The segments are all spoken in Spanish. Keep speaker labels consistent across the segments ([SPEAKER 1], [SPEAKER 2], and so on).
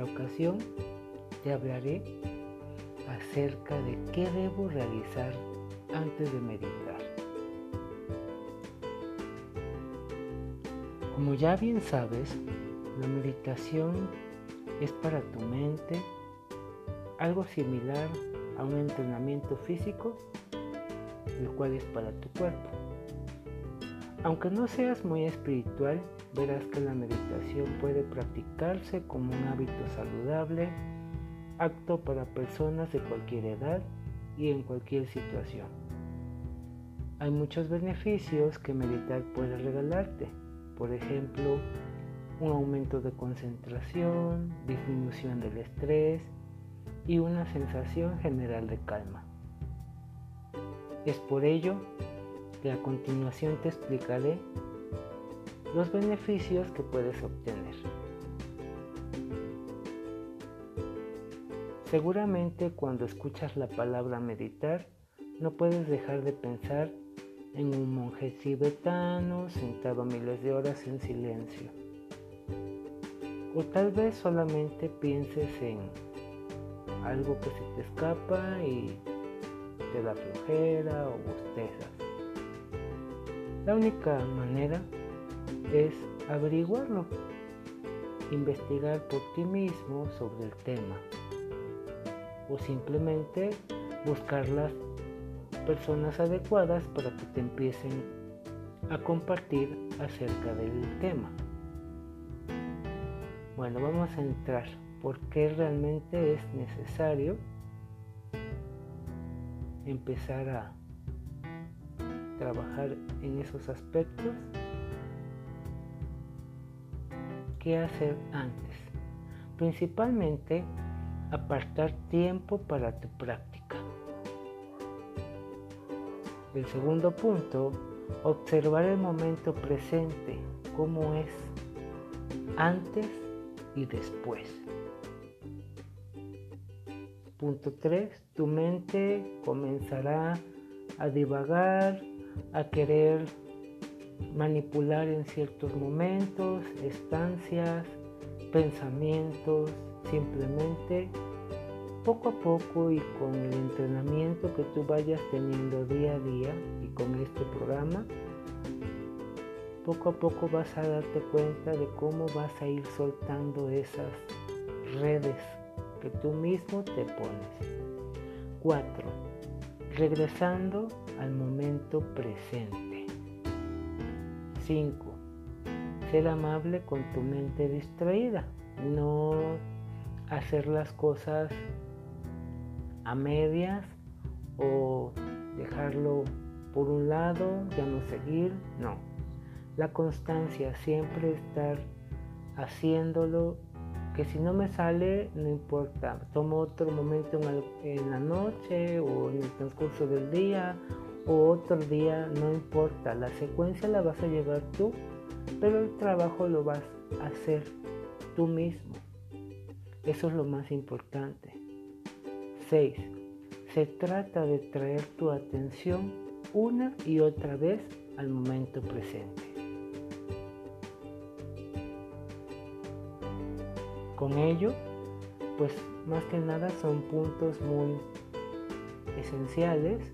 [SPEAKER 1] esta ocasión te hablaré acerca de qué debo realizar antes de meditar. Como ya bien sabes, la meditación es para tu mente algo similar a un entrenamiento físico, el cual es para tu cuerpo. Aunque no seas muy espiritual, verás que la meditación puede practicarse como un hábito saludable, apto para personas de cualquier edad y en cualquier situación. Hay muchos beneficios que meditar puede regalarte, por ejemplo, un aumento de concentración, disminución del estrés y una sensación general de calma. Es por ello que a continuación te explicaré los beneficios que puedes obtener. Seguramente cuando escuchas la palabra meditar, no puedes dejar de pensar en un monje tibetano sentado miles de horas en silencio. O tal vez solamente pienses en algo que se te escapa y te da flojera o bostezas. La única manera es averiguarlo, investigar por ti mismo sobre el tema o simplemente buscar las personas adecuadas para que te empiecen a compartir acerca del tema. Bueno, vamos a entrar por qué realmente es necesario empezar a trabajar en esos aspectos. ¿Qué hacer antes? Principalmente apartar tiempo para tu práctica. El segundo punto, observar el momento presente, cómo es antes y después. Punto 3. Tu mente comenzará a divagar, a querer manipular en ciertos momentos, estancias, pensamientos, simplemente poco a poco y con el entrenamiento que tú vayas teniendo día a día y con este programa, poco a poco vas a darte cuenta de cómo vas a ir soltando esas redes que tú mismo te pones. 4. Regresando al momento presente. 5. Ser amable con tu mente distraída. No hacer las cosas a medias o dejarlo por un lado, ya no seguir, no. La constancia, siempre estar haciéndolo, que si no me sale, no importa, tomo otro momento en, la noche o en el transcurso del día o otro día, no importa, la secuencia la vas a llevar tú, pero el trabajo lo vas a hacer tú mismo. Eso es lo más importante. 6. Se trata de traer tu atención una y otra vez al momento presente. Con ello, pues más que nada son puntos muy esenciales,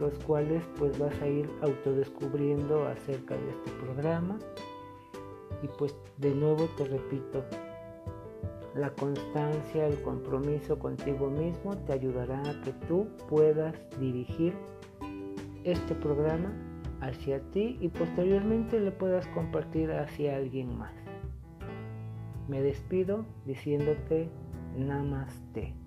[SPEAKER 1] los cuales pues vas a ir autodescubriendo acerca de este programa. Y pues de nuevo te repito, la constancia, el compromiso contigo mismo te ayudará a que tú puedas dirigir este programa hacia ti y posteriormente le puedas compartir hacia alguien más. Me despido diciéndote namaste.